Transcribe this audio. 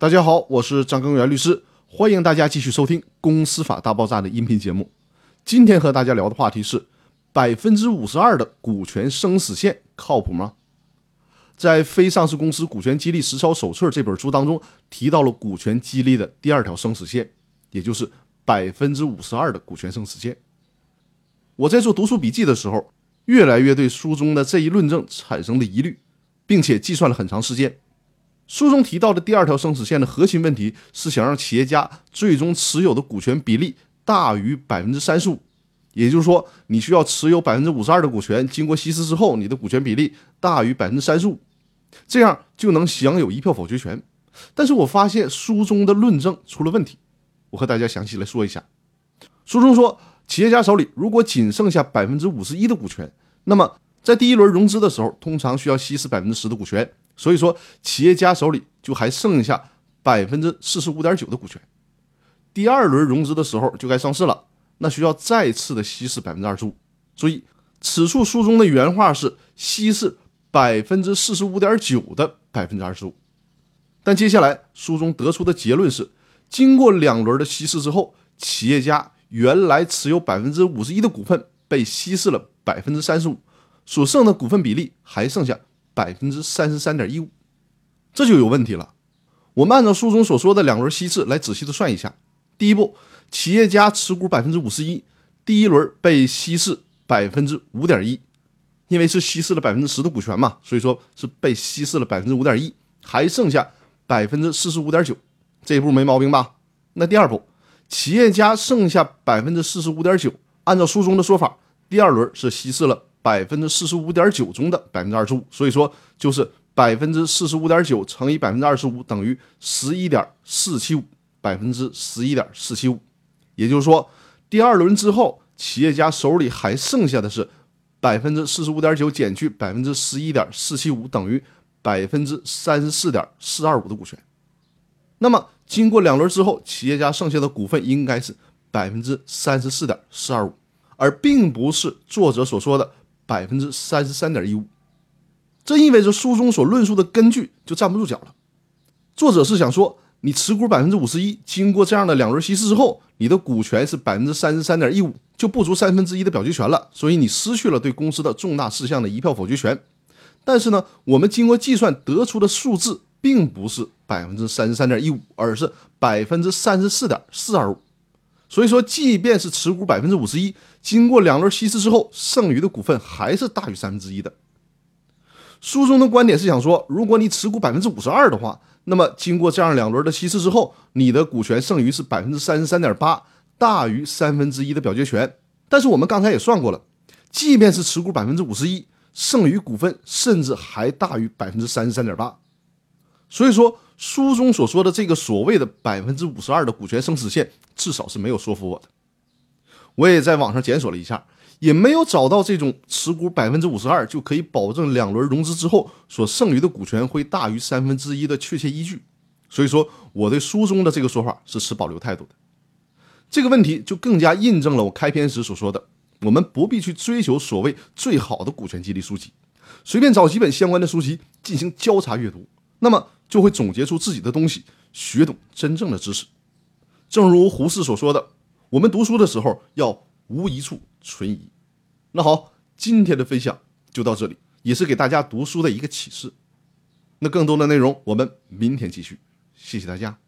大家好，我是张根源律师，欢迎大家继续收听《公司法大爆炸》的音频节目。今天和大家聊的话题是：百分之五十二的股权生死线靠谱吗？在《非上市公司股权激励实操手册》这本书当中，提到了股权激励的第二条生死线，也就是百分之五十二的股权生死线。我在做读书笔记的时候，越来越对书中的这一论证产生了疑虑，并且计算了很长时间。书中提到的第二条生死线的核心问题是想让企业家最终持有的股权比例大于百分之三十五，也就是说，你需要持有百分之五十二的股权，经过稀释之后，你的股权比例大于百分之三十五。这样就能享有一票否决权，但是我发现书中的论证出了问题，我和大家详细来说一下。书中说，企业家手里如果仅剩下百分之五十一的股权，那么在第一轮融资的时候，通常需要稀释百分之十的股权，所以说企业家手里就还剩下百分之四十五点九的股权。第二轮融资的时候就该上市了，那需要再次的稀释百分之二十五。注意，此处书中的原话是稀释。百分之四十五点九的百分之二十五，但接下来书中得出的结论是，经过两轮的稀释之后，企业家原来持有百分之五十一的股份被稀释了百分之三十五，所剩的股份比例还剩下百分之三十三点一五，这就有问题了。我们按照书中所说的两轮稀释来仔细的算一下，第一步，企业家持股百分之五十一，第一轮被稀释百分之五点一。因为是稀释了百分之十的股权嘛，所以说是被稀释了百分之五点一，还剩下百分之四十五点九，这一步没毛病吧？那第二步，企业家剩下百分之四十五点九，按照书中的说法，第二轮是稀释了百分之四十五点九中的百分之二十五，所以说就是百分之四十五点九乘以百分之二十五等于十一点四七五，百分之十一点四七五，也就是说，第二轮之后，企业家手里还剩下的是。百分之四十五点九减去百分之十一点四七五等于百分之三十四点四二五的股权。那么经过两轮之后，企业家剩下的股份应该是百分之三十四点四二五，而并不是作者所说的百分之三十三点一五。这意味着书中所论述的根据就站不住脚了。作者是想说，你持股百分之五十一，经过这样的两轮稀释之后，你的股权是百分之三十三点一五。就不足三分之一的表决权了，所以你失去了对公司的重大事项的一票否决权。但是呢，我们经过计算得出的数字并不是百分之三十三点一五，而是百分之三十四点四二五。所以说，即便是持股百分之五十一，经过两轮稀释之后，剩余的股份还是大于三分之一的。书中的观点是想说，如果你持股百分之五十二的话，那么经过这样两轮的稀释之后，你的股权剩余是百分之三十三点八。大于三分之一的表决权，但是我们刚才也算过了，即便是持股百分之五十一，剩余股份甚至还大于百分之三十三点八。所以说，书中所说的这个所谓的百分之五十二的股权生死线，至少是没有说服我的。我也在网上检索了一下，也没有找到这种持股百分之五十二就可以保证两轮融资之后所剩余的股权会大于三分之一的确切依据。所以说，我对书中的这个说法是持保留态度的。这个问题就更加印证了我开篇时所说的：我们不必去追求所谓最好的股权激励书籍，随便找几本相关的书籍进行交叉阅读，那么就会总结出自己的东西，学懂真正的知识。正如胡适所说的：“我们读书的时候要无一处存疑。”那好，今天的分享就到这里，也是给大家读书的一个启示。那更多的内容我们明天继续，谢谢大家。